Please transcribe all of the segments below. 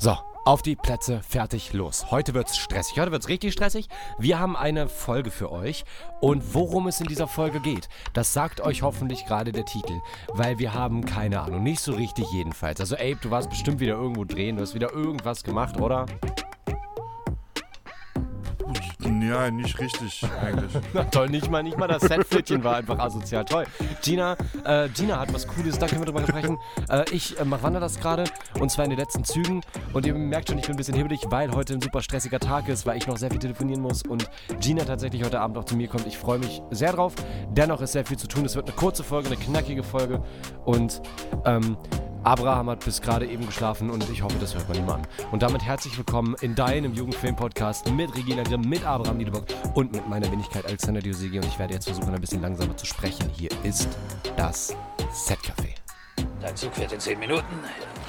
So, auf die Plätze, fertig, los. Heute wird's stressig. Heute wird's richtig stressig. Wir haben eine Folge für euch. Und worum es in dieser Folge geht, das sagt euch hoffentlich gerade der Titel. Weil wir haben keine Ahnung. Nicht so richtig jedenfalls. Also, Abe, du warst bestimmt wieder irgendwo drehen. Du hast wieder irgendwas gemacht, oder? Ja, nicht richtig eigentlich. Toll, nicht mal, nicht mal das Setflittchen war einfach asozial. Toll. Gina, äh, Gina hat was Cooles, da können wir drüber sprechen. Äh, ich äh, wandere das gerade und zwar in den letzten Zügen. Und ihr merkt schon, ich bin ein bisschen hibbelig, weil heute ein super stressiger Tag ist, weil ich noch sehr viel telefonieren muss und Gina tatsächlich heute Abend auch zu mir kommt. Ich freue mich sehr drauf. Dennoch ist sehr viel zu tun. Es wird eine kurze Folge, eine knackige Folge. Und ähm, Abraham hat bis gerade eben geschlafen und ich hoffe, das hört man ihm an. Und damit herzlich willkommen in deinem Jugendfilm-Podcast mit Regina Grimm, mit Abraham Niedeburg und mit meiner Wenigkeit Alexander Diosegi. Und ich werde jetzt versuchen, ein bisschen langsamer zu sprechen. Hier ist das Set-Café. Dein Zug fährt in 10 Minuten.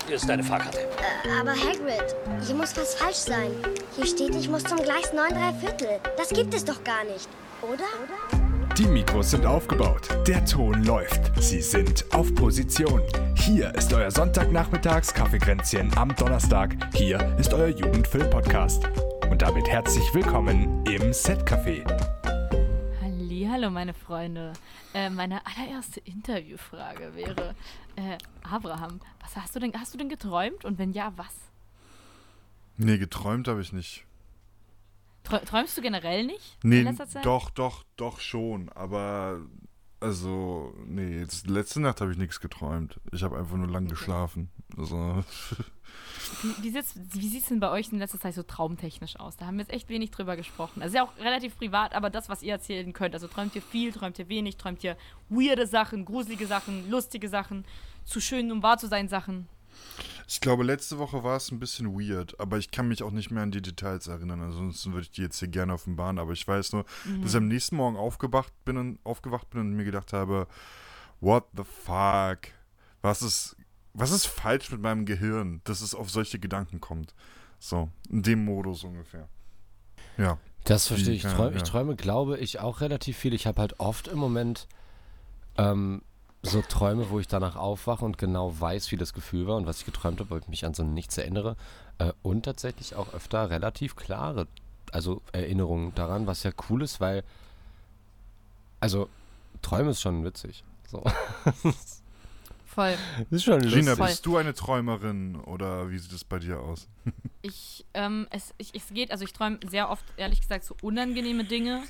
Hier ist deine Fahrkarte. Äh, aber Hagrid, hier muss was falsch sein. Hier steht, ich muss zum Gleis 9 3 Viertel. Das gibt es doch gar nicht, oder? oder? Die Mikros sind aufgebaut, der Ton läuft, Sie sind auf Position. Hier ist euer Sonntagnachmittags Kaffeekränzchen am Donnerstag. Hier ist euer Jugendfilm-Podcast. Und damit herzlich willkommen im Set-Café. Hallo meine Freunde. Äh, meine allererste Interviewfrage wäre, äh, Abraham, was hast du denn, hast du denn geträumt und wenn ja, was? Nee, geträumt habe ich nicht. Träumst du generell nicht? Nee, doch, doch, doch schon. Aber, also, nee, jetzt, letzte Nacht habe ich nichts geträumt. Ich habe einfach nur lang okay. geschlafen. Also. Wie, wie, wie sieht es denn bei euch in letzter Zeit so traumtechnisch aus? Da haben wir jetzt echt wenig drüber gesprochen. Also, ja auch relativ privat, aber das, was ihr erzählen könnt. Also, träumt ihr viel, träumt ihr wenig, träumt ihr weirde Sachen, gruselige Sachen, lustige Sachen, zu schön, um wahr zu sein Sachen? Ich glaube, letzte Woche war es ein bisschen weird, aber ich kann mich auch nicht mehr an die Details erinnern. Ansonsten würde ich die jetzt hier gerne offenbaren. Aber ich weiß nur, mhm. dass ich am nächsten Morgen aufgewacht bin und aufgewacht bin und mir gedacht habe, what the fuck? Was ist, was ist falsch mit meinem Gehirn, dass es auf solche Gedanken kommt? So, in dem Modus ungefähr. Ja. Das verstehe ich. Träume, ja. Ich träume, glaube ich, auch relativ viel. Ich habe halt oft im Moment ähm, so Träume, wo ich danach aufwache und genau weiß, wie das Gefühl war und was ich geträumt habe, weil ich mich an so nichts erinnere. Äh, und tatsächlich auch öfter relativ klare, also Erinnerungen daran, was ja cool ist, weil, also Träume ist schon witzig. So. Voll. Das ist schon lustig. Gina, bist du eine Träumerin oder wie sieht es bei dir aus? ich, ähm, es, ich, es geht, also ich träume sehr oft, ehrlich gesagt, so unangenehme Dinge,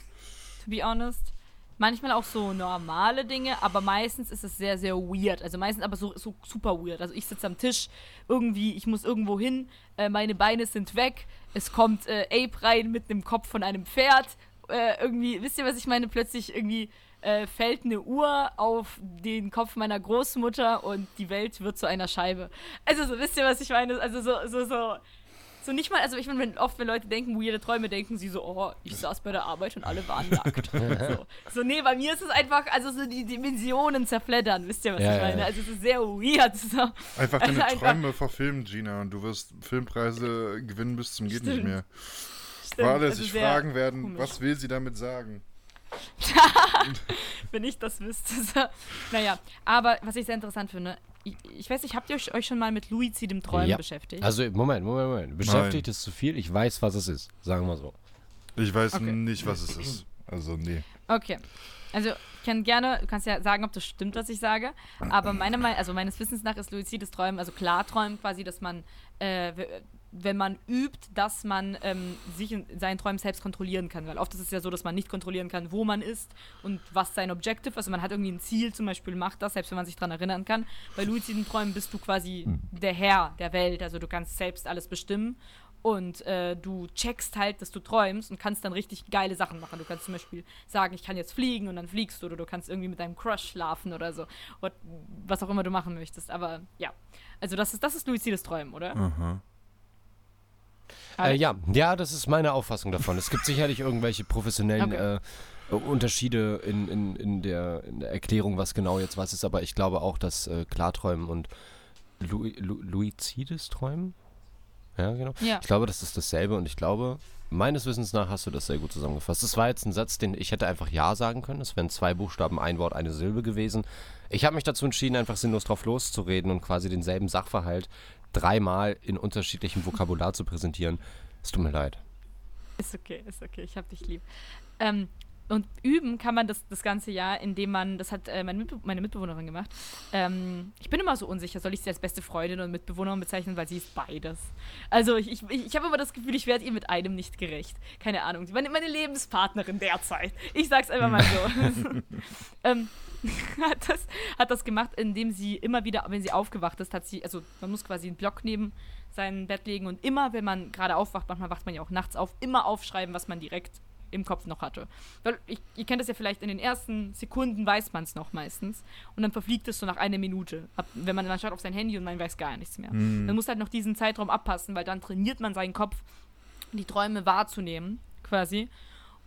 to be honest manchmal auch so normale Dinge, aber meistens ist es sehr, sehr weird. Also meistens aber so, so super weird. Also ich sitze am Tisch, irgendwie, ich muss irgendwo hin, äh, meine Beine sind weg, es kommt äh, Ape rein mit einem Kopf von einem Pferd. Äh, irgendwie, wisst ihr, was ich meine? Plötzlich irgendwie äh, fällt eine Uhr auf den Kopf meiner Großmutter und die Welt wird zu einer Scheibe. Also so, wisst ihr, was ich meine? Also so, so, so so nicht mal, also ich meine, oft, wenn Leute denken, weirde Träume, denken sie so, oh, ich saß bei der Arbeit und alle waren nackt. so. so, nee, bei mir ist es einfach, also so die Dimensionen zerfleddern, wisst ihr, was ja, ich meine? Ja. Also es ist sehr weird. So. Einfach deine also Träume einfach, verfilmen, Gina, und du wirst Filmpreise gewinnen bis zum geht nicht mehr. Stimmt, alle also sich fragen werden, komisch. was will sie damit sagen? Wenn ich das wüsste. So. Naja, aber was ich sehr interessant finde, ich, ich weiß nicht, habt ihr euch schon mal mit luizidem Träumen ja. beschäftigt? Also, Moment, Moment, Moment. Beschäftigt Nein. ist zu viel. Ich weiß, was es ist. Sagen wir so. Ich weiß okay. nicht, was es ist. Also, nee. Okay. Also, ich kann gerne, du kannst ja sagen, ob das stimmt, was ich sage. Aber meiner also meines Wissens nach ist luizides Träumen, also Klarträumen quasi, dass man äh, wenn man übt, dass man ähm, sich in seinen Träumen selbst kontrollieren kann. Weil oft ist es ja so, dass man nicht kontrollieren kann, wo man ist und was sein Objective ist. Also man hat irgendwie ein Ziel, zum Beispiel macht das, selbst wenn man sich daran erinnern kann. Bei luziden Träumen bist du quasi hm. der Herr der Welt. Also du kannst selbst alles bestimmen und äh, du checkst halt, dass du träumst und kannst dann richtig geile Sachen machen. Du kannst zum Beispiel sagen, ich kann jetzt fliegen und dann fliegst du oder du kannst irgendwie mit deinem Crush schlafen oder so. Oder was auch immer du machen möchtest. Aber ja, also das ist, das ist luzides Träumen, oder? Aha. Äh, ja, ja, das ist meine Auffassung davon. Es gibt sicherlich irgendwelche professionellen okay. äh, Unterschiede in, in, in, der, in, der, Erklärung, was genau jetzt was ist, aber ich glaube auch, dass äh, Klarträumen und Lu Lu Luizides Träumen Ja, genau. Ja. Ich glaube, das ist dasselbe und ich glaube, meines Wissens nach hast du das sehr gut zusammengefasst. Das war jetzt ein Satz, den ich hätte einfach Ja sagen können. Es wären zwei Buchstaben, ein Wort, eine Silbe gewesen. Ich habe mich dazu entschieden, einfach sinnlos drauf loszureden und quasi denselben Sachverhalt dreimal in unterschiedlichem Vokabular zu präsentieren. Es tut mir leid. Ist okay, ist okay, ich hab dich lieb. Ähm, und üben kann man das das ganze Jahr, indem man, das hat äh, meine, Mitbe meine Mitbewohnerin gemacht. Ähm, ich bin immer so unsicher, soll ich sie als beste Freundin und Mitbewohnerin bezeichnen, weil sie ist beides. Also ich, ich, ich habe immer das Gefühl, ich werde ihr mit einem nicht gerecht. Keine Ahnung, meine, meine Lebenspartnerin derzeit. Ich sag's einfach mal so. ähm, hat, das, hat das gemacht, indem sie immer wieder, wenn sie aufgewacht ist, hat sie, also man muss quasi einen Block neben sein Bett legen und immer, wenn man gerade aufwacht, manchmal wacht man ja auch nachts auf, immer aufschreiben, was man direkt im Kopf noch hatte. Weil ich, ihr kennt das ja vielleicht in den ersten Sekunden weiß man es noch meistens und dann verfliegt es so nach einer Minute. Ab, wenn man dann schaut auf sein Handy und man weiß gar nichts mehr. Dann muss halt noch diesen Zeitraum abpassen, weil dann trainiert man seinen Kopf, die Träume wahrzunehmen, quasi.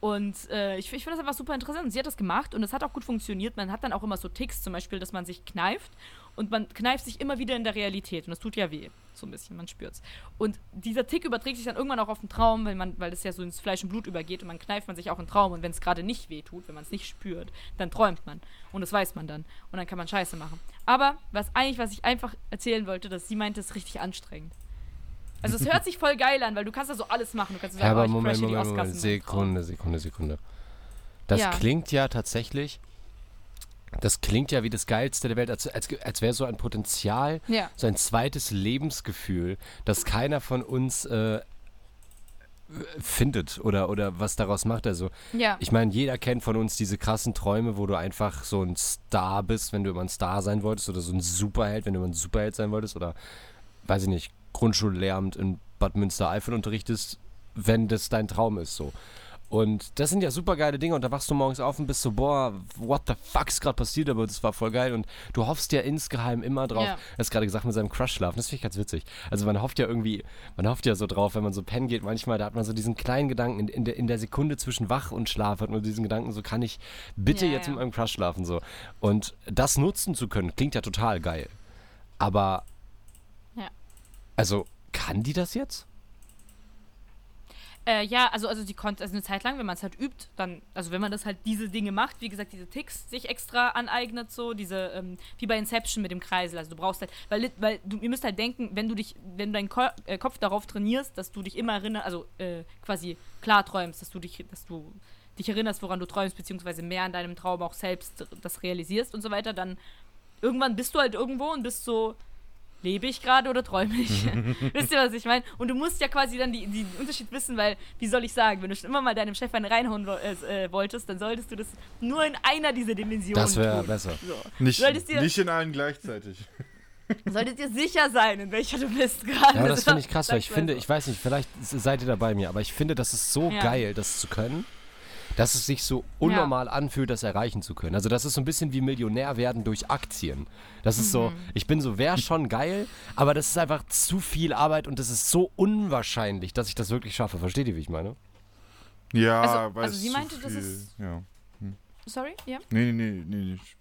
Und äh, ich, ich finde das einfach super interessant. Sie hat das gemacht und es hat auch gut funktioniert. Man hat dann auch immer so Ticks, zum Beispiel, dass man sich kneift und man kneift sich immer wieder in der Realität. Und das tut ja weh. So ein bisschen, man spürt's. Und dieser Tick überträgt sich dann irgendwann auch auf den Traum, weil man, weil das ja so ins Fleisch und Blut übergeht und man kneift man sich auch im Traum. Und wenn es gerade nicht weh tut, wenn man es nicht spürt, dann träumt man. Und das weiß man dann. Und dann kann man Scheiße machen. Aber was eigentlich, was ich einfach erzählen wollte, dass sie meinte, ist richtig anstrengend. Also es hört sich voll geil an, weil du kannst da so alles machen. Du kannst so Ja, sagen, aber oh, ich Moment, Moment, Moment. In. Sekunde, Sekunde, Sekunde. Das Ja. klingt ja tatsächlich, das klingt ja wie das Geilste der Welt, als, als, als wäre so ein Potenzial, Ja. so ein zweites Lebensgefühl, das keiner von uns äh, findet oder, oder was daraus macht. Also, Ja. ich meine, jeder kennt von uns diese krassen Träume, wo du einfach so ein Star bist, wenn du immer ein Star sein wolltest, oder so ein Superheld, wenn du immer ein Superheld sein wolltest, oder, weiß ich nicht, Grundschullehramt in Bad Münstereifel unterrichtest, wenn das dein Traum ist, so. Und das sind ja super geile Dinge und da wachst du morgens auf und bist so, boah, what the fuck ist gerade passiert, aber das war voll geil und du hoffst ja insgeheim immer drauf. Ja. Er hast gerade gesagt, mit seinem Crush schlafen, das finde ich ganz witzig. Also man hofft ja irgendwie, man hofft ja so drauf, wenn man so pennen geht, manchmal, da hat man so diesen kleinen Gedanken in, in, der, in der Sekunde zwischen wach und Schlaf, hat man diesen Gedanken, so kann ich bitte Ja, jetzt ja. mit meinem Crush schlafen, so. Und das nutzen zu können, klingt ja total geil. Aber, Ja. also, kann die das jetzt? Äh, ja, also, also die konnte, also eine Zeit lang, wenn man es halt übt, dann, also wenn man das halt diese Dinge macht, wie gesagt, diese Ticks sich extra aneignet, so, diese, ähm, wie bei Inception mit dem Kreisel, also du brauchst halt, weil, weil du, ihr müsst halt denken, wenn du dich, wenn du deinen Ko äh, Kopf darauf trainierst, dass du dich immer erinnerst, also äh, quasi klar träumst, dass du dich, dass du dich erinnerst, woran du träumst, beziehungsweise mehr in deinem Traum auch selbst das realisierst und so weiter, dann irgendwann bist du halt irgendwo und bist so, lebe ich gerade oder träume ich? Wisst ihr, was ich meine? Und du musst ja quasi dann die, die- den Unterschied wissen, weil, wie soll ich sagen, wenn du schon immer mal deinem Chef einen reinhauen wo- äh, äh, wolltest, dann solltest du das nur in einer dieser Dimensionen Das wäre besser. So. Nicht, dir- nicht in allen gleichzeitig. Solltest dir sicher sein, in welcher du bist gerade. Ja, aber das finde ich krass, weil ich finde, ich weiß nicht, vielleicht seid ihr da bei mir, aber ich finde, das ist so Ja. geil, das zu können, dass es sich so unnormal anfühlt, das erreichen zu können. Also das ist so ein bisschen wie Millionär werden durch Aktien. Das ist Mhm. so, ich bin so, wäre schon geil, aber das ist einfach zu viel Arbeit und das ist so unwahrscheinlich, dass ich das wirklich schaffe. Versteht ihr, wie ich meine? Ja, Also- weil also sie zu meinte, das viel- ist- Ja. Sorry, ja? Nee, nee, nee, nee. nicht.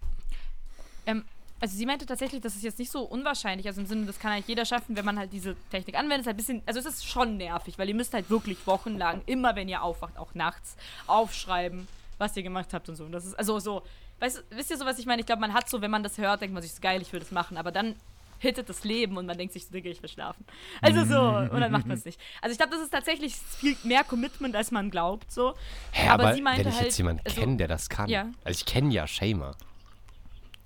Ähm, also sie meinte tatsächlich, das ist jetzt nicht so unwahrscheinlich, also im Sinne, das kann halt jeder schaffen, wenn man halt diese Technik anwendet. Ist halt ein bisschen, also es ist schon nervig, weil ihr müsst halt wirklich wochenlang, immer wenn ihr aufwacht, auch nachts, aufschreiben, was ihr gemacht habt und so. Und das ist, also so, weißt, wisst ihr so, was ich meine? Ich glaube, man hat so, wenn man das hört, denkt man sich, ist geil, ich will das machen, aber dann hittet das Leben und man denkt sich, so, Digga, ich will schlafen. Also so, und dann macht man es nicht. Also ich glaube, das ist tatsächlich viel mehr Commitment, als man glaubt, so. Hä, Aber aber, sie meinte wenn ich halt, jetzt jemanden also- kenne, der das kann, Ja. also ich kenne ja Shamer.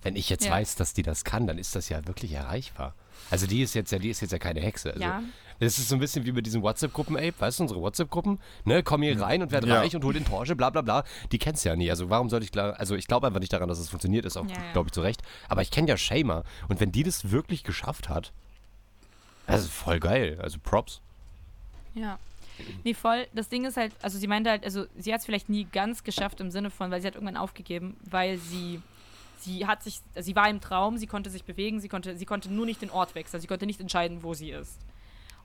Wenn ich jetzt Ja. weiß, dass die das kann, dann ist das ja wirklich erreichbar. Also die ist jetzt ja, die ist jetzt ja keine Hexe. Also Ja. Das ist so ein bisschen wie mit diesen WhatsApp-Gruppen, ey, weißt du, unsere WhatsApp-Gruppen, ne, komm hier rein und werd Ja. reich und hol den Porsche, bla bla bla. Die kennst du ja nie. Also warum sollte ich, klar, also ich glaube einfach nicht daran, dass es funktioniert, ist auch, Ja, ja. glaube ich, zu Recht. Aber ich kenne ja Shamer und wenn die das wirklich geschafft hat, das ist voll geil. Also Props. Ja. Nee, voll. Das Ding ist halt, also sie meinte halt, also sie hat es vielleicht nie ganz geschafft im Sinne von, weil sie hat irgendwann aufgegeben, weil sie, sie hat sich, sie war im Traum, sie konnte sich bewegen, sie konnte, sie konnte nur nicht den Ort wechseln, sie konnte nicht entscheiden, wo sie ist.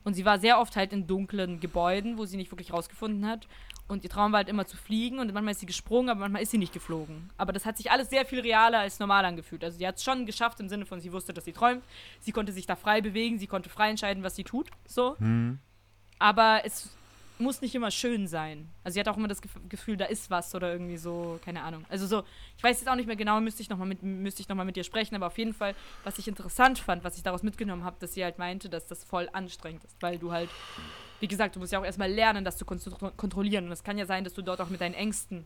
Und sie war sehr oft halt in dunklen Gebäuden, wo sie nicht wirklich rausgefunden hat. Und ihr Traum war halt immer zu fliegen und manchmal ist sie gesprungen, aber manchmal ist sie nicht geflogen. Aber das hat sich alles sehr viel realer als normal angefühlt. Also sie hat es schon geschafft im Sinne von, sie wusste, dass sie träumt, sie konnte sich da frei bewegen, sie konnte frei entscheiden, was sie tut. So. aber es muss nicht immer schön sein. Also sie hat auch immer das Gef Gefühl, da ist was oder irgendwie so, keine Ahnung. Also so, ich weiß jetzt auch nicht mehr genau, müsste ich nochmal mit, müsste ich noch mal mit dir sprechen, aber auf jeden Fall, was ich interessant fand, was ich daraus mitgenommen habe, dass sie halt meinte, dass das voll anstrengend ist, weil du halt, wie gesagt, du musst ja auch erstmal lernen, das zu kon kontrollieren. Und es kann ja sein, dass du dort auch mit deinen Ängsten,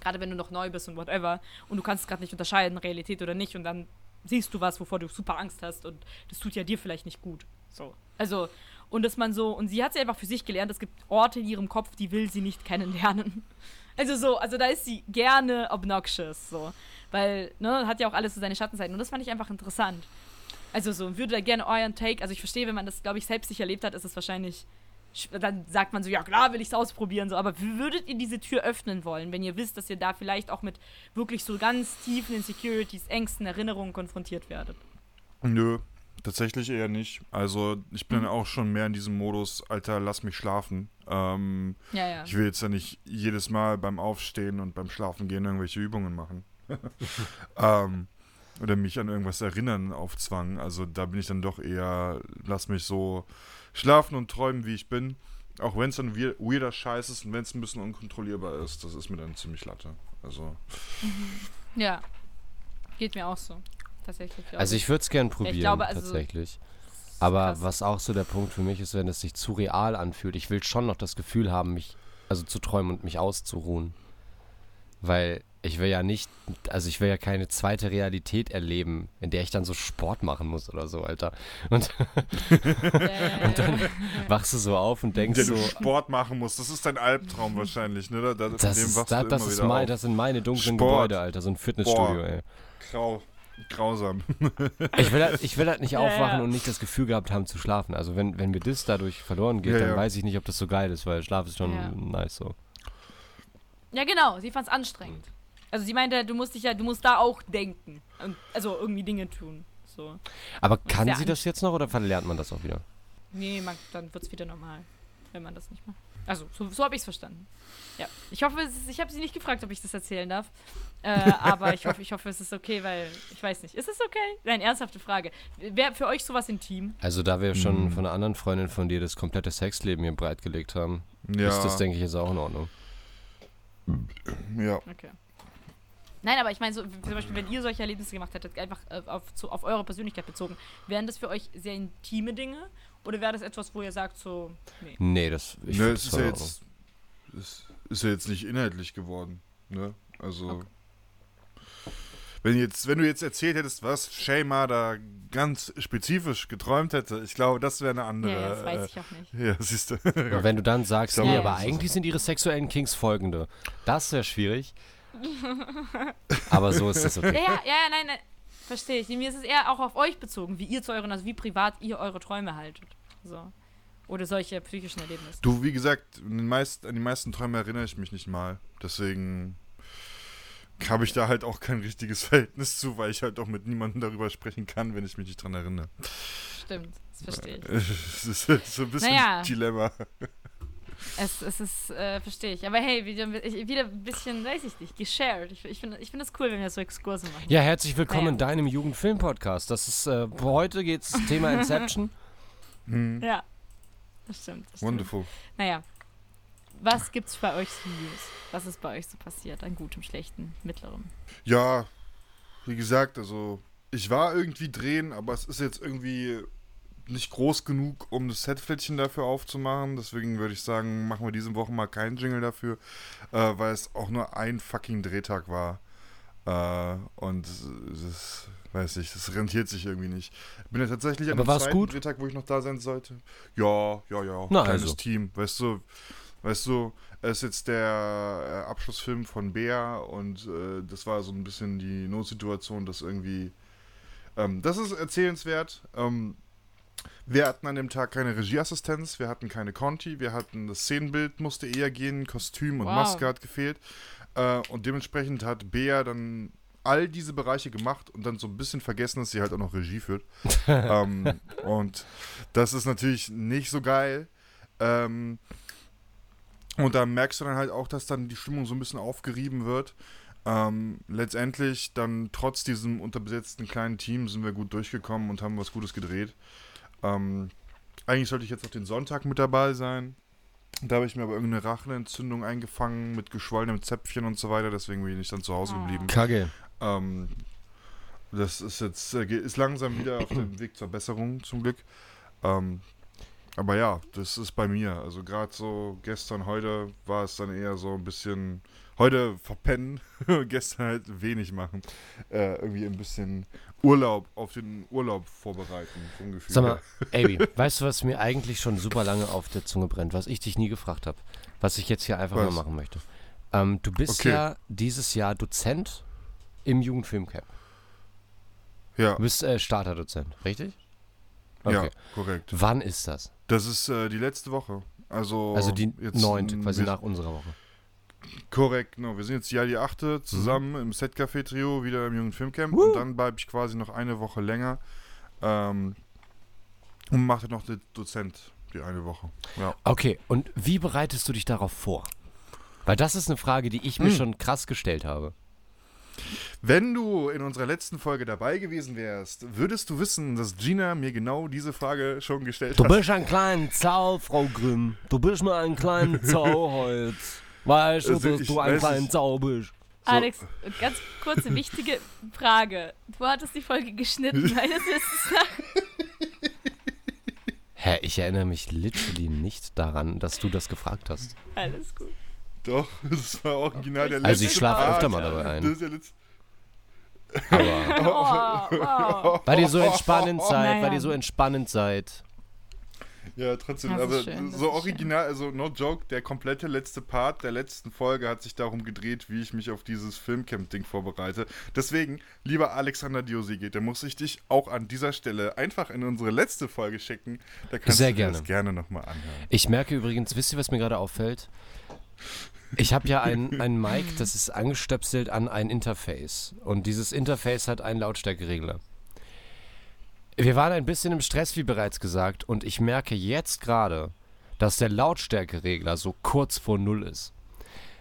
gerade wenn du noch neu bist und whatever, und du kannst gerade nicht unterscheiden, Realität oder nicht, und dann siehst du was, wovor du super Angst hast und das tut ja dir vielleicht nicht gut. So. Also, und dass man so, und sie hat sie einfach für sich gelernt, es gibt Orte in ihrem Kopf, die will sie nicht kennenlernen. Also so, also da ist sie gerne obnoxious, so. Weil, ne, hat ja auch alles so seine Schattenseiten. Und das fand ich einfach interessant. Also so, würde da gerne euren Take, also ich verstehe, wenn man das, glaube ich, selbst nicht erlebt hat, ist es wahrscheinlich, dann sagt man so, ja klar, will ich es ausprobieren, so, aber würdet ihr diese Tür öffnen wollen, wenn ihr wisst, dass ihr da vielleicht auch mit wirklich so ganz tiefen Insecurities, Ängsten, Erinnerungen konfrontiert werdet? Nö, Tatsächlich eher nicht. Also ich bin mhm. auch schon mehr in diesem Modus, Alter, lass mich schlafen. Ähm, ja, ja. Ich will jetzt ja nicht jedes Mal beim Aufstehen und beim Schlafen gehen irgendwelche Übungen machen. ähm, oder mich an irgendwas erinnern auf Zwang. Also da bin ich dann doch eher, lass mich so schlafen und träumen, wie ich bin. Auch wenn es dann weirder Scheiß ist und wenn es ein bisschen unkontrollierbar ist, das ist mir dann ziemlich latte. Also. Mhm. Ja. Geht mir auch so tatsächlich. Also ich würde es gern probieren, glaube, also tatsächlich. Aber krass. was auch so der Punkt für mich ist, wenn es sich zu real anfühlt, ich will schon noch das Gefühl haben, mich, also zu träumen und mich auszuruhen. Weil ich will ja nicht, also ich will ja keine zweite Realität erleben, in der ich dann so Sport machen muss oder so, Alter. Und, und dann wachst du so auf und denkst so. du Sport machen musst, das ist dein Albtraum wahrscheinlich, ne? Da, das, ist, da, das, ist mein, das sind meine dunklen Sport. Gebäude, Alter, so ein Fitnessstudio, Boah. ey. Grau. Grausam. ich, will halt, ich will halt nicht aufwachen ja, ja. und nicht das Gefühl gehabt haben zu schlafen. Also wenn, wenn mir das dadurch verloren geht, ja, dann weiß ich nicht, ob das so geil ist, weil Schlaf ist schon nice so. Ja, genau. Sie fand es anstrengend. Also sie meinte, du musst dich ja, du musst da auch denken. Also irgendwie Dinge tun. So. Aber kann sie das jetzt noch oder verlernt man das auch wieder? Nee, man, dann wird es wieder normal, wenn man das nicht macht. Also, so, so habe ich es verstanden. Ja. Ich hoffe, ist, ich habe sie nicht gefragt, ob ich das erzählen darf. Äh, aber ich hoffe, ich hoffe, es ist okay, weil ich weiß nicht. Ist es okay? Nein, ernsthafte Frage. Wäre für euch sowas intim? Also, da wir schon mhm. von einer anderen Freundin von dir das komplette Sexleben hier breitgelegt haben, ja. ist das, denke ich, jetzt auch in Ordnung. Ja. Okay. Nein, aber ich meine, so, zum Beispiel, wenn ihr solche Erlebnisse gemacht hättet, einfach äh, auf, zu, auf eure Persönlichkeit bezogen, wären das für euch sehr intime Dinge? Oder wäre das etwas, wo ihr sagt, so, nee? Nee, das, ich ne, es ist ja jetzt, es ist ja jetzt nicht inhaltlich geworden, ne? Also, okay. wenn, jetzt, wenn du jetzt erzählt hättest, was Shayma da ganz spezifisch geträumt hätte, ich glaube, das wäre eine andere. Ja, das weiß äh, ich auch nicht. Ja, siehst du. Und wenn du dann sagst, nee, aber eigentlich sind ihre sexuellen Kings folgende, das wäre schwierig. Aber so ist das okay. Ja, ja, ja, nein, nein. Verstehe ich. Mir ist es eher auch auf euch bezogen, wie ihr zu euren, also wie privat ihr eure Träume haltet. So. Oder solche psychischen Erlebnisse. Du, wie gesagt, an die, meisten, an die meisten Träume erinnere ich mich nicht mal. Deswegen habe ich da halt auch kein richtiges Verhältnis zu, weil ich halt auch mit niemandem darüber sprechen kann, wenn ich mich nicht dran erinnere. Stimmt, das verstehe ich. Es ist so ein bisschen naja. Dilemma. Es, es ist, äh, verstehe ich. Aber hey, wieder, wieder ein bisschen, weiß ich nicht, geshared. Ich, ich finde ich find das cool, wenn wir so Exkurse machen. Ja, herzlich willkommen naja. in deinem Jugendfilm-Podcast. Das ist, äh, heute geht's Thema Inception. hm. Ja, das stimmt. Das Wonderful. Stimmt. Naja, was gibt's bei euch so News? Was ist bei euch so passiert? An gutem, schlechten, mittlerem? Ja, wie gesagt, also ich war irgendwie drehen, aber es ist jetzt irgendwie nicht groß genug, um das Setflättchen dafür aufzumachen. Deswegen würde ich sagen, machen wir diese Woche mal keinen Jingle dafür, äh, weil es auch nur ein fucking Drehtag war. Äh, und das weiß ich, das rentiert sich irgendwie nicht. Ich bin ja tatsächlich an dem zweiten gut? Drehtag, wo ich noch da sein sollte. Ja, ja, ja. Na, kleines also. Team. Weißt du, weißt du, es ist jetzt der äh, Abschlussfilm von Bea und äh, das war so ein bisschen die Notsituation, dass irgendwie. Ähm, das ist erzählenswert. Ähm, wir hatten an dem Tag keine Regieassistenz, wir hatten keine Conti, wir hatten das Szenenbild musste eher gehen, Kostüm und wow. Maske hat gefehlt. Äh, und dementsprechend hat Bea dann all diese Bereiche gemacht und dann so ein bisschen vergessen, dass sie halt auch noch Regie führt. ähm, und das ist natürlich nicht so geil. Ähm, und da merkst du dann halt auch, dass dann die Stimmung so ein bisschen aufgerieben wird. Ähm, letztendlich dann trotz diesem unterbesetzten kleinen Team sind wir gut durchgekommen und haben was Gutes gedreht. Ähm, eigentlich sollte ich jetzt noch den Sonntag mit dabei sein. Da habe ich mir aber irgendeine Rachenentzündung eingefangen mit geschwollenem Zäpfchen und so weiter, deswegen bin ich dann zu Hause geblieben. Kacke. Ähm, das ist jetzt äh, ist langsam wieder auf dem Weg zur Besserung zum Glück. Ähm, aber ja, das ist bei mir. Also gerade so gestern, heute war es dann eher so ein bisschen heute verpennen, gestern halt wenig machen. Äh, irgendwie ein bisschen Urlaub auf den Urlaub vorbereiten, vom Gefühl. Sag mal. Avi, weißt du, was mir eigentlich schon super lange auf der Zunge brennt, was ich dich nie gefragt habe, was ich jetzt hier einfach Was? mal machen möchte? Ähm, du bist Okay. ja dieses Jahr Dozent im Jugendfilmcamp. Ja, Du bist äh, Starterdozent, richtig? ja, korrekt. Wann ist das? Das ist äh, die letzte Woche. Also, Also die neunte, quasi nach unserer Woche. Korrekt, genau. Wir sind jetzt ja die achte zusammen Mhm. im Set-Café-Trio, wieder im Jungen Filmcamp. Und dann bleibe ich quasi noch eine Woche länger. Ähm, und mache noch den Dozent die eine Woche. Ja. Okay, und wie bereitest du dich darauf vor? Weil das ist eine Frage, die ich mir Hm. schon krass gestellt habe. Wenn du in unserer letzten Folge dabei gewesen wärst, würdest du wissen, dass Gina mir genau diese Frage schon gestellt Du hat. bist ein kleiner Zau, Frau Grimm. Du bist mir ein kleiner Zauholz. Weißt du, Also dass ich du ein kleiner. Zau bist? Alex, ganz kurze, wichtige Frage. Du hattest die Folge geschnitten, meines Wissens nach. Hä, ich erinnere mich literally nicht daran, dass du das gefragt hast. Alles gut. Doch, das war original der letzte Also ich schlafe Part. öfter mal dabei Das ein. ist der letzte. Aber Oh, wow. weil ihr so entspannend seid, Naja. weil ihr so entspannend seid. Ja, trotzdem, Das aber schön, das so original, also no joke, der komplette letzte Part der letzten Folge hat sich darum gedreht, wie ich mich auf dieses Filmcamp-Ding vorbereite. Deswegen, lieber Alexander Diosigi, da muss ich dich auch an dieser Stelle einfach in unsere letzte Folge schicken. Da kannst Sehr du dir gerne. das gerne nochmal anhören. Ich merke übrigens, wisst ihr, was mir gerade auffällt? Ich habe ja ein, ein Mic, das ist angestöpselt an ein Interface. Und dieses Interface hat einen Lautstärkeregler. Wir waren ein bisschen im Stress, wie bereits gesagt, und ich merke jetzt gerade, dass der Lautstärkeregler so kurz vor Null ist.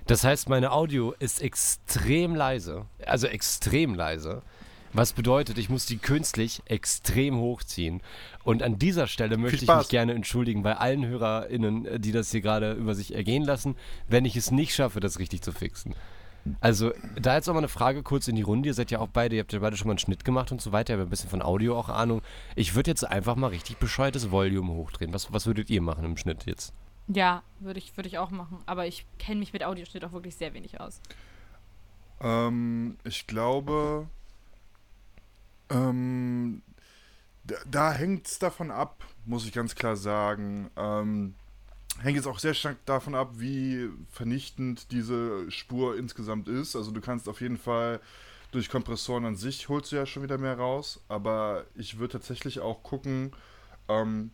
Das heißt, meine Audio ist extrem leise, also extrem leise. Was bedeutet, ich muss die künstlich extrem hochziehen. Und an dieser Stelle möchte ich mich gerne entschuldigen bei allen HörerInnen, äh, die das hier gerade über sich ergehen lassen, wenn ich es nicht schaffe, das richtig zu fixen. Also, da jetzt auch mal eine Frage kurz in die Runde. Ihr seid ja auch beide, ihr habt ja beide schon mal einen Schnitt gemacht und so weiter, ihr habt ein bisschen von Audio auch Ahnung. Ich würde jetzt einfach mal richtig bescheuertes Volume hochdrehen. Was, was würdet ihr machen im Schnitt jetzt? Ja, würde ich, würd ich auch machen. Aber ich kenne mich mit Audioschnitt auch wirklich sehr wenig aus. Ähm, ich glaube, ähm, da, da hängt es davon ab, muss ich ganz klar sagen. Ähm, hängt jetzt auch sehr stark davon ab, wie vernichtend diese Spur insgesamt ist. Also du kannst auf jeden Fall durch Kompressoren an sich holst du ja schon wieder mehr raus, aber ich würde tatsächlich auch gucken, ähm,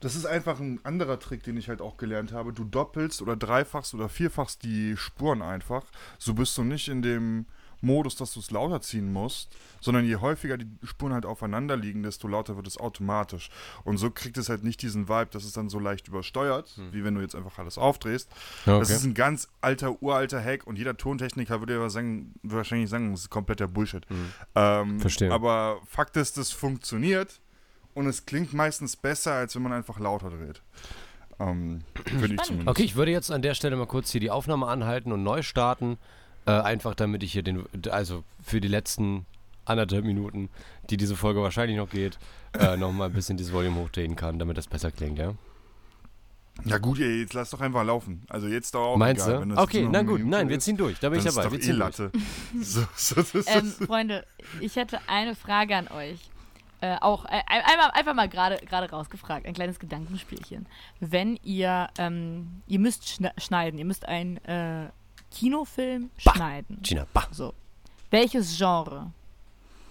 das ist einfach ein anderer Trick, den ich halt auch gelernt habe. Du doppelst oder dreifachst oder vierfachst die Spuren einfach. So bist du nicht in dem Modus, dass du es lauter ziehen musst, sondern je häufiger die Spuren halt aufeinander liegen, desto lauter wird es automatisch. Und so kriegt es halt nicht diesen Vibe, dass es dann so leicht übersteuert, wie wenn du jetzt einfach alles aufdrehst. Das ist ein ganz alter, uralter Hack und jeder Tontechniker würde ja sagen, wahrscheinlich sagen, das ist kompletter Bullshit. Ähm, Verstehe. Aber Fakt ist, es funktioniert und es klingt meistens besser, als wenn man einfach lauter dreht. Ähm, ich zumindest. Okay, ich würde jetzt an der Stelle mal kurz hier die Aufnahme anhalten und neu starten. Äh, einfach damit ich hier den, also für die letzten anderthalb Minuten, die diese Folge wahrscheinlich noch geht, äh, nochmal ein bisschen dieses Volume hochdrehen kann, damit das besser klingt, ja? Ja gut, ey, jetzt lass doch einfach laufen. Also jetzt doch auch Meinst egal, wenn du? das Okay, na gut, nein, wir ist, ziehen durch, da bin ich dabei. Ist Wir doch eh ziehen durch. Latte. so, so, das ist, Ähm, Freunde, ich hätte eine Frage an euch. Äh, auch äh, einmal, einfach mal gerade gerade rausgefragt, ein kleines Gedankenspielchen. Wenn ihr, ähm, ihr müsst schneiden, ihr müsst einen äh, Kinofilm Bah. schneiden. Gina, bah. So. Welches Genre?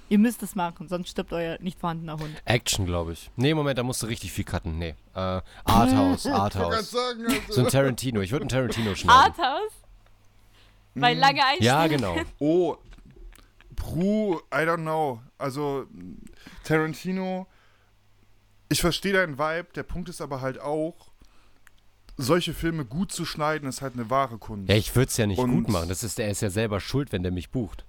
Ihr müsst es machen, sonst stirbt euer nicht vorhandener Hund. Action, glaube ich. Nee, Moment, da musst du richtig viel cutten. Nee. Äh, Arthouse, Ich wollte gerade Arthouse. sagen, also, So ein Tarantino. Ich würde einen Tarantino schneiden. Arthouse? Bei lange Einstellung. Ja, genau. oh, Pru, I don't know. Also Tarantino, ich verstehe deinen Vibe, der Punkt ist aber halt auch, solche Filme gut zu schneiden, ist halt eine wahre Kunst. Ja, ich würde es ja nicht Und- gut machen. Das ist, er ist ja selber schuld, wenn der mich bucht.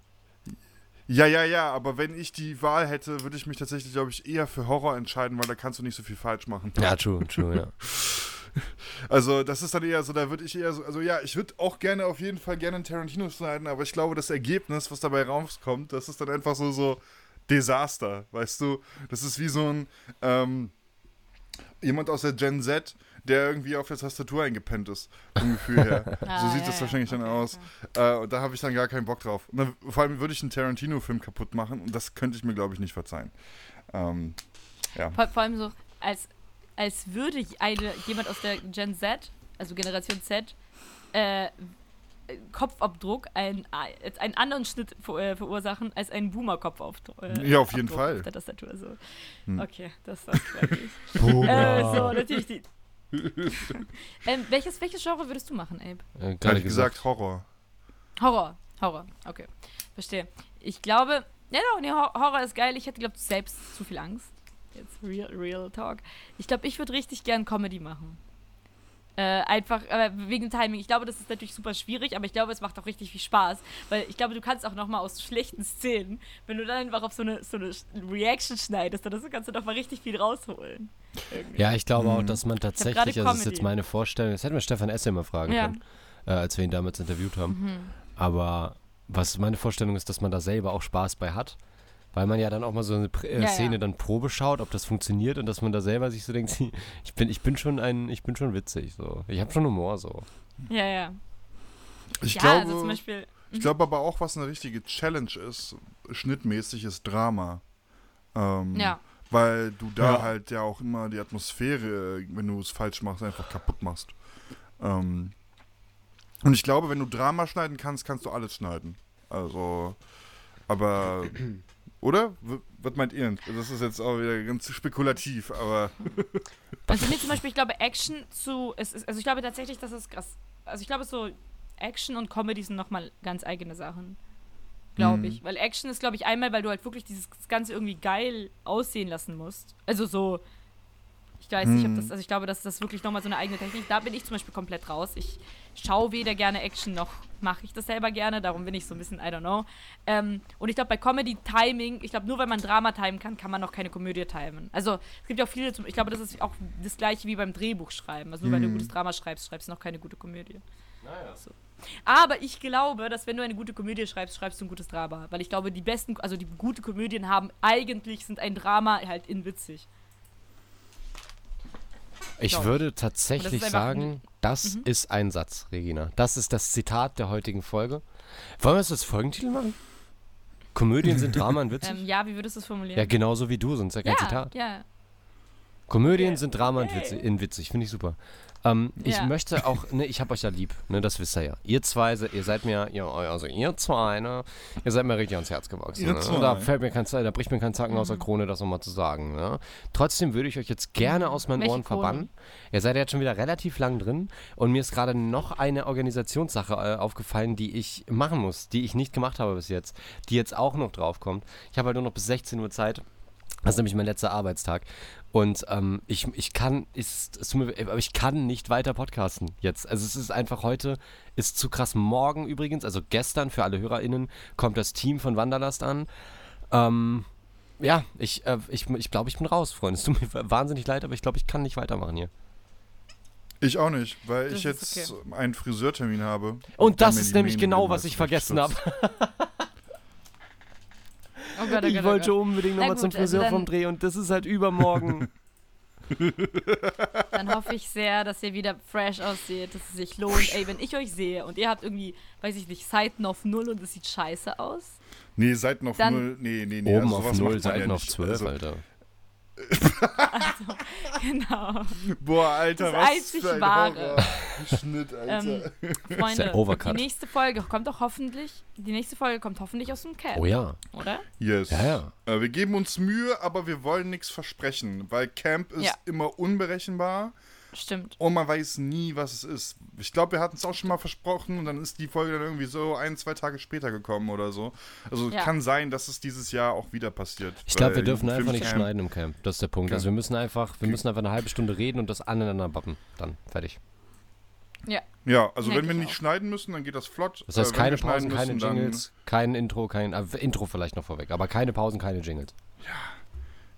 Ja, ja, ja, aber wenn ich die Wahl hätte, würde ich mich tatsächlich, glaube ich, eher für Horror entscheiden, weil da kannst du nicht so viel falsch machen. Ja, true, true, ja. Also, das ist dann eher so, da würde ich eher so, also ja, ich würde auch gerne auf jeden Fall gerne einen Tarantino schneiden, aber ich glaube, das Ergebnis, was dabei rauskommt, das ist dann einfach so, so Desaster, weißt du? Das ist wie so ein, ähm, jemand aus der Gen Z, der irgendwie auf der Tastatur eingepennt ist, vom Gefühl her. Ah, so sieht ja, das ja. wahrscheinlich dann Okay, aus. Äh, und da habe ich dann gar keinen Bock drauf. Und dann, vor allem würde ich einen Tarantino-Film kaputt machen und das könnte ich mir, glaube ich, nicht verzeihen. Ähm, ja. Vor, vor allem so, als, als würde eine, jemand aus der Gen Z, also Generation Z, äh, Kopfabdruck einen, äh, einen anderen Schnitt ver, äh, verursachen als einen Boomer-Kopfabdruck. Äh, Ja, auf jeden Abdruck Fall. Auf der Tastatur, so. Hm. Okay, das war's wirklich. äh, so, natürlich die. ähm, welches, welches Genre würdest du machen, Abe? Äh, Gerade Gerade gesagt, Horror. Horror. Horror, okay. Verstehe. Ich glaube, ja, no, nee, Hor- Horror ist geil. Ich hätte, glaube ich, selbst zu viel Angst. Jetzt real, real talk. Ich glaube, ich würde richtig gern Comedy machen. Äh, einfach äh, wegen Timing. Ich glaube, das ist natürlich super schwierig, aber ich glaube, es macht auch richtig viel Spaß. Weil ich glaube, du kannst auch nochmal aus schlechten Szenen, wenn du dann einfach auf so eine, so eine Reaction schneidest, dann kannst du doch mal richtig viel rausholen. Irgendwie. Ja, ich glaube auch, Mhm. dass man tatsächlich, also das ist jetzt meine Vorstellung, das hätten wir Stefan Esse mal fragen Ja. können, äh, als wir ihn damals interviewt haben. Mhm. Aber was meine Vorstellung ist, dass man da selber auch Spaß bei hat. Weil man ja dann auch mal so eine äh, Ja, Szene ja. dann Probe schaut, ob das funktioniert und dass man da selber sich so denkt, ich bin, ich bin schon ein, ich bin schon witzig, so. Ich habe schon Humor, so. Ja, ja. Ich ja, glaube, also zum Beispiel. Ich glaube aber auch, was eine richtige Challenge ist, schnittmäßig, ist Drama. Ähm, Ja. Weil du da Ja. halt ja auch immer die Atmosphäre, wenn du es falsch machst, einfach kaputt machst. Ähm, und ich glaube, wenn du Drama schneiden kannst, kannst du alles schneiden. Also, aber, oder? Was meint ihr? Das ist jetzt auch wieder ganz spekulativ, aber Also mir zum Beispiel, ich glaube, Action zu. Es ist, also ich glaube tatsächlich, dass es krass. Also ich glaube, so Action und Comedy sind nochmal ganz eigene Sachen. Glaube Mhm. ich. Weil Action ist, glaube ich, einmal, weil du halt wirklich dieses Ganze irgendwie geil aussehen lassen musst. Also so. Ich weiß nicht, ob das. Also ich glaube, dass das wirklich nochmal so eine eigene Technik. Da bin ich zum Beispiel komplett raus. Ich schaue weder gerne Action noch mache ich das selber gerne. Darum bin ich so ein bisschen, I don't know. Ähm, und ich glaube, bei Comedy Timing, ich glaube, nur weil man Drama timen kann, kann man noch keine Komödie timen. Also es gibt ja auch viele, zum- ich glaube, das ist auch das gleiche wie beim Drehbuch schreiben. Also nur weil du ein gutes Drama schreibst, schreibst du noch keine gute Komödie. So. Aber ich glaube, dass wenn du eine gute Komödie schreibst, schreibst du ein gutes Drama. Weil ich glaube, die besten, also die gute Komödien haben eigentlich, sind ein Drama halt in witzig. Ich Glaub ich. würde tatsächlich das sagen, das Mhm. ist ein Satz, Regina. Das ist das Zitat der heutigen Folge. Wollen wir das als Folgentitel machen? Komödien sind Drama und witzig? Ähm, ja, wie würdest du es formulieren? ja, genauso wie du, sonst ja kein ja, Zitat. ja. Komödien sind Drama und Okay. witzig, in witzig, finde ich super. Ähm, ich Ja. möchte auch, ne, ich hab euch ja lieb, ne, das wisst ihr ja. Ihr zwei, ihr seid mir, ja, also ihr zwei, ne, ihr seid mir richtig ans Herz gewachsen. Ihr Ne? zwei. Da fällt mir kein, da bricht mir kein Zacken aus der Mhm. Krone, das nochmal zu sagen. Ne? Trotzdem würde ich euch jetzt gerne aus meinen Welche Ohren Krone? verbannen. Ihr seid jetzt schon wieder relativ lang drin und mir ist gerade noch eine Organisationssache äh, aufgefallen, die ich machen muss, die ich nicht gemacht habe bis jetzt, die jetzt auch noch draufkommt. Ich habe halt nur noch bis 16 Uhr Zeit. Das ist nämlich mein letzter Arbeitstag. Und ähm, ich, ich kann, ist, es tut mir, aber ich kann nicht weiter podcasten jetzt. Also es ist einfach heute, ist zu krass. Morgen übrigens, also gestern für alle HörerInnen, kommt das Team von Wanderlast an. Ähm, ja, ich, äh, ich, ich glaube, ich bin raus, Freunde. Es tut mir wahnsinnig leid, aber ich glaube, ich kann nicht weitermachen hier. ich auch nicht, weil Das ich jetzt einen Friseurtermin habe. Und der das ist nämlich Mähne genau, was ich vergessen habe. Oh Gott, oh Ich Gott, oh wollte Gott. unbedingt nochmal zum also Friseur dann- vom Dreh und das ist halt übermorgen. Dann hoffe ich sehr, dass ihr wieder fresh aussieht, dass es sich lohnt. Ey, wenn ich euch sehe und ihr habt irgendwie, weiß ich nicht, Seiten auf Null und es sieht scheiße aus. Nee, Seiten auf null. Nee, nee, nee. Oben also auf sowas 0, macht man Seiten ja auf nicht. 12, Also, Alter. Genau. Boah, Alter, Das was einzig für ein Wahre. Horror-Schnitt, Alter. Ähm, Freunde, die nächste Folge kommt doch hoffentlich, die nächste Folge kommt hoffentlich aus dem Camp, Oh ja. oder? yes. Ja, ja. Äh, wir geben uns Mühe, aber wir wollen nichts versprechen, weil Camp ist Ja. immer unberechenbar Stimmt. und man weiß nie, was es ist. Ich glaube, wir hatten es auch schon mal versprochen und dann ist die Folge dann irgendwie so ein, zwei Tage später gekommen oder so. Also Ja. kann sein, dass es dieses Jahr auch wieder passiert. Ich glaube, wir dürfen einfach nicht schneiden im Camp. Das ist der Punkt. Okay. Also wir müssen einfach, wir müssen einfach eine halbe Stunde reden und das aneinander bappen. Dann fertig. Ja. Ja, also Merk wenn wir ich nicht auch. schneiden müssen, dann geht das flott. Das heißt, Äh, keine Pausen, keine müssen, dann- Jingles, kein Intro, kein äh, Intro vielleicht noch vorweg, aber keine Pausen, keine Jingles.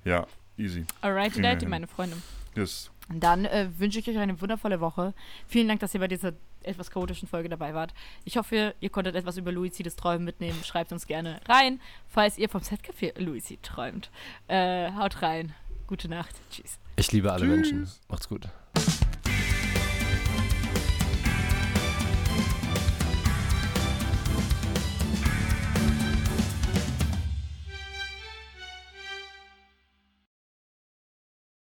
Ja, easy. Alrighty, righty, meine Freunde. Yes. Dann äh, wünsche ich euch eine wundervolle Woche. Vielen Dank, dass ihr bei dieser etwas chaotischen Folge dabei wart. Ich hoffe, ihr konntet etwas über Luizides Träumen mitnehmen. Schreibt uns gerne rein, falls ihr vom Setcafé Luizid träumt. Äh, haut rein. Gute Nacht. Tschüss. Ich liebe alle Menschen. Macht's gut.